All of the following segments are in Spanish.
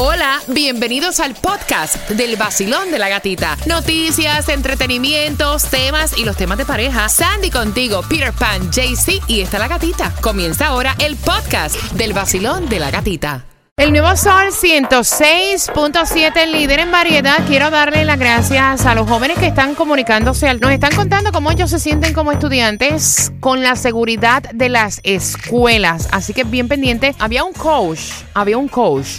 Hola, bienvenidos al podcast del vacilón de la gatita. Noticias, entretenimientos, temas y los temas de pareja. Sandy contigo, Peter Pan, JC y está la gatita. Comienza ahora el podcast del vacilón de la gatita. El nuevo Sol 106.7, líder en variedad. Quiero darle las gracias a los jóvenes que están comunicándose. Nos están contando cómo ellos se sienten como estudiantes con la seguridad de las escuelas. Así que bien pendiente. Había un coach, había un coach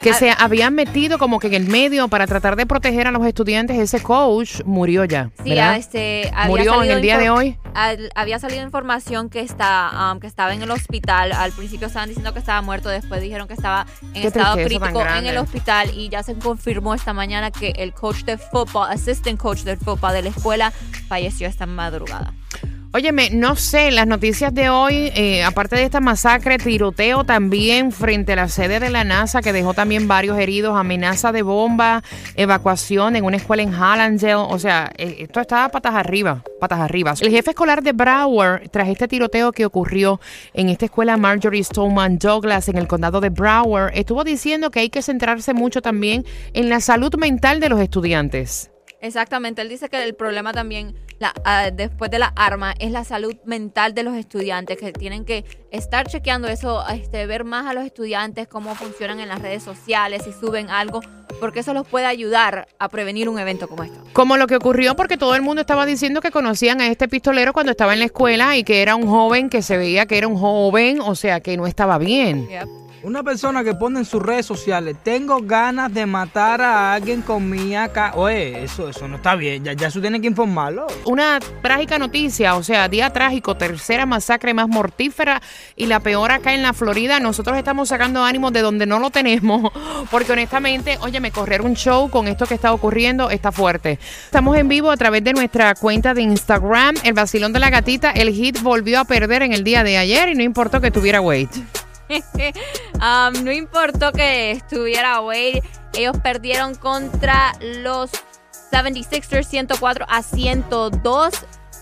que se habían metido como que en el medio para tratar de proteger a los estudiantes. Ese coach murió ya. Sí, ¿verdad? este, había Murió en el día de hoy. al- había salido información que, está, um, que estaba en el hospital. Al principio estaban diciendo que estaba muerto, después dijeron que estaba en Qué estado crítico en el hospital y ya se confirmó esta mañana que el coach de fútbol, assistant coach de fútbol de la escuela, falleció esta madrugada. Óyeme, no sé, las noticias de hoy, eh, aparte de esta masacre, tiroteo también frente a la sede de la NASA, que dejó también varios heridos, amenaza de bomba, evacuación en una escuela en Hallandale. O sea, eh, esto está patas arriba, patas arriba. El jefe escolar de Broward, tras este tiroteo que ocurrió en esta escuela Marjorie Stoneman Douglas en el condado de Broward, estuvo diciendo que hay que centrarse mucho también en la salud mental de los estudiantes. Exactamente, él dice que el problema también, la, ah, después de la arma, es la salud mental de los estudiantes, que tienen que estar chequeando eso, este, ver más a los estudiantes, cómo funcionan en las redes sociales, si suben algo, porque eso los puede ayudar a prevenir un evento como esto. Como lo que ocurrió porque todo el mundo estaba diciendo que conocían a este pistolero cuando estaba en la escuela y que era un joven que se veía que era un joven, o sea, que no estaba bien. Una persona que pone en sus redes sociales, tengo ganas de matar a alguien con mi AK. Oye, eso, eso no está bien. Ya, ya eso tiene que informarlo. Una trágica noticia, o sea, día trágico, tercera masacre más mortífera y la peor acá en la Florida. Nosotros estamos sacando ánimos de donde no lo tenemos, porque honestamente, oye, me correr un show con esto que está ocurriendo está fuerte. Estamos en vivo a través de nuestra cuenta de Instagram, el vacilón de la gatita. El hit volvió a perder en el día de ayer y no importó que tuviera weight. Um, no importó que estuviera Wade, ellos perdieron contra los 76ers 104 a 102.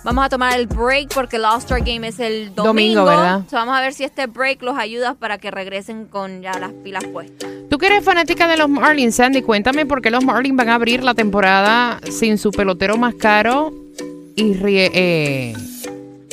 Vamos a tomar el break porque el All-Star Game es el domingo. Domingo, ¿verdad? So, vamos a ver si este break los ayuda para que regresen con ya las pilas puestas. Tú que eres fanática de los Marlins, Sandy, cuéntame por qué los Marlins van a abrir la temporada sin su pelotero más caro y rie- eh,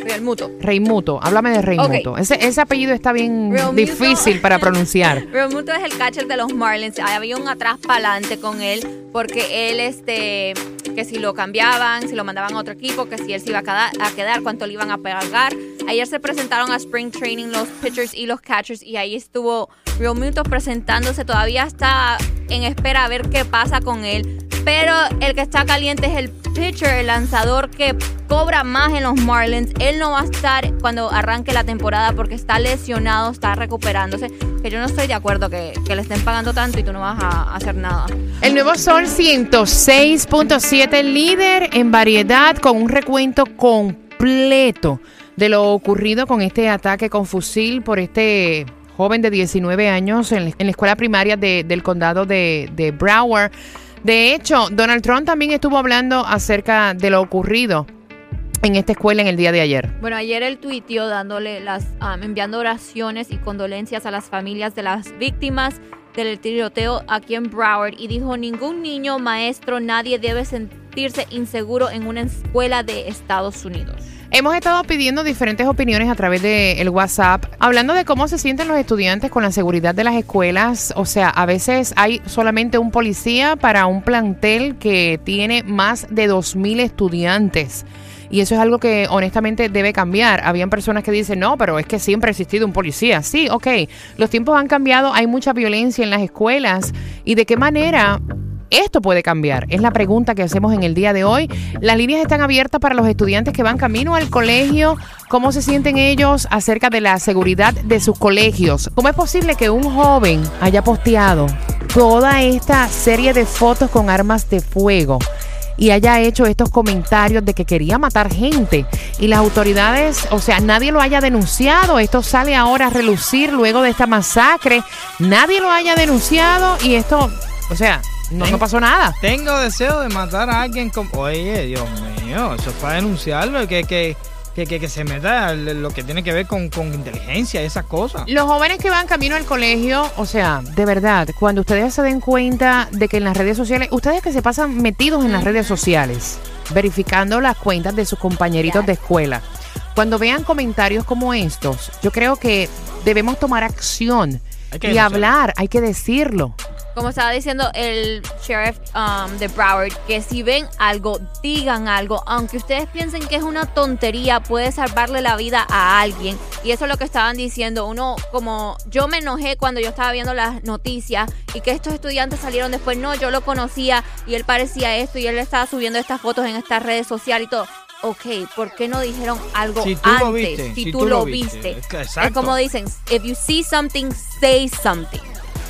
Real Muto. Rey Muto. Háblame de Rey Ok. Muto. Ese, ese apellido está bien difícil para pronunciar. Real Muto es el catcher de los Marlins. Había un atrás para adelante con él porque él, este, que si lo cambiaban, si lo mandaban a otro equipo, que si él se iba a quedar, a quedar cuánto le iban a pagar. Ayer se presentaron a Spring Training los pitchers y los catchers y ahí estuvo Real Muto presentándose. Todavía está en espera a ver qué pasa con él. Pero el que está caliente es el pitcher, el lanzador que cobra más en los Marlins. Él no va a estar cuando arranque la temporada porque está lesionado, está recuperándose. Que yo no estoy de acuerdo que, le estén pagando tanto y tú no vas a hacer nada. El nuevo Sol 106.7, líder en variedad, con un recuento completo de lo ocurrido con este ataque con fusil por este joven de 19 años en, la- escuela primaria de- del condado de, de Broward. De hecho, Donald Trump también estuvo hablando acerca de lo ocurrido en esta escuela en el día de ayer. Bueno, ayer él tuiteó dándole las, um, enviando oraciones y condolencias a las familias de las víctimas del tiroteo aquí en Broward y dijo ningún niño, maestro, nadie debe sentirse inseguro en una escuela de Estados Unidos. Hemos estado pidiendo diferentes opiniones a través del WhatsApp, hablando de cómo se sienten los estudiantes con la seguridad de las escuelas. O sea, a veces hay solamente un policía para un plantel que tiene más de 2.000 estudiantes. Y eso es algo que honestamente debe cambiar. Habían personas que dicen, no, pero es que siempre ha existido un policía. Sí, ok, los tiempos han cambiado, hay mucha violencia en las escuelas. ¿Y de qué manera esto puede cambiar? Es la pregunta que hacemos en el día de hoy. Las líneas están abiertas para los estudiantes que van camino al colegio. ¿Cómo se sienten ellos acerca de la seguridad de sus colegios? ¿Cómo es posible que un joven haya posteado toda esta serie de fotos con armas de fuego? Y haya hecho estos comentarios de que quería matar gente y las autoridades, o sea, nadie lo haya denunciado, esto sale ahora a relucir luego de esta masacre, nadie lo haya denunciado y esto, o sea, no, no pasó nada. Tengo deseo de matar a alguien con... Oye, Dios mío, eso es para denunciarlo. Que, que, que, que, que se meta lo que tiene que ver con, con inteligencia, esas cosas. Los jóvenes que van camino al colegio, o sea, de verdad, cuando ustedes se den cuenta de que en las redes sociales, ustedes que se pasan metidos en las redes sociales, verificando las cuentas de sus compañeritos de escuela, cuando vean comentarios como estos, yo creo que debemos tomar acción y denunciar. hablar, hay que decirlo. Como estaba diciendo el sheriff um, de Broward, que si ven algo, digan algo. Aunque ustedes piensen que es una tontería, puede salvarle la vida a alguien. Y eso es lo que estaban diciendo. Uno, como yo me enojé cuando yo estaba viendo las noticias y que estos estudiantes salieron después. No, yo lo conocía y él parecía esto y él estaba subiendo estas fotos en estas redes sociales y todo. Ok, ¿por qué no dijeron algo Si tú antes? lo viste, si, si tú, tú lo viste. viste, es como dicen, if you see something, say something.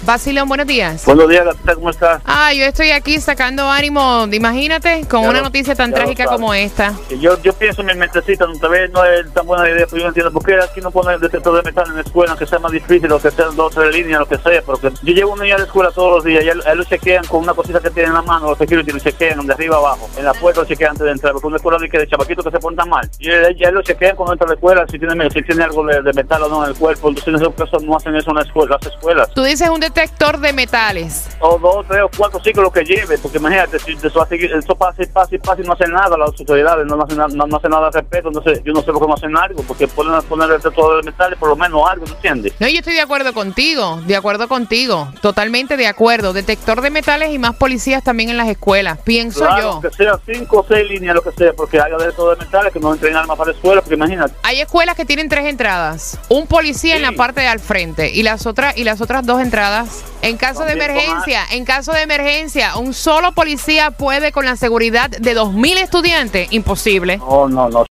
Basilón, buenos días. Buenos días, Gatita, ¿cómo estás? Ah, yo estoy aquí sacando ánimo, imagínate, con Ya una lo- noticia tan trágica como esta. Que Yo, yo pienso en mi mentecita, tal vez no es tan buena idea, pero yo no entiendo por qué aquí no ponen el detector de metal en la escuela, aunque sea más difícil, o que sean dos o tres líneas, lo que sea, porque yo llevo un niño a la escuela todos los días y él, él lo chequean con una cosita que tiene en la mano, los security lo chequean de arriba abajo, en la puerta lo chequean antes de entrar, porque una escuela de que de chavaquitos que se portan mal, y él, ya lo chequean cuando entra a la escuela, si tiene, si tiene algo de, de metal o no en el cuerpo, entonces en esos casos no hacen eso en la escuela, las escuelas. Tú dices un detector de metales. o dos, tres o cuatro ciclos que lleve, porque imagínate, si eso, eso pasa y pasa y pasa y no hacen nada, las autoridades no, hacen, nada- no, no hacen nada al respecto, entonces yo no sé por qué no hacen algo, porque pueden poner el todo de metales, por lo menos algo, ¿tú entiendes? No, yo estoy de acuerdo contigo, de acuerdo contigo, totalmente de acuerdo. Detector de metales y más policías también en las escuelas, pienso Claro, yo. que sea cinco o seis líneas, lo que sea, porque haya de todo de metales, que no entren armas para la escuela, porque imagínate. Hay escuelas que tienen tres entradas, un policía en la parte de al frente y las otras y las otras dos entradas en caso de emergencia, en caso de emergencia, un solo policía puede con la seguridad de 2000 estudiantes, imposible. No, no, no.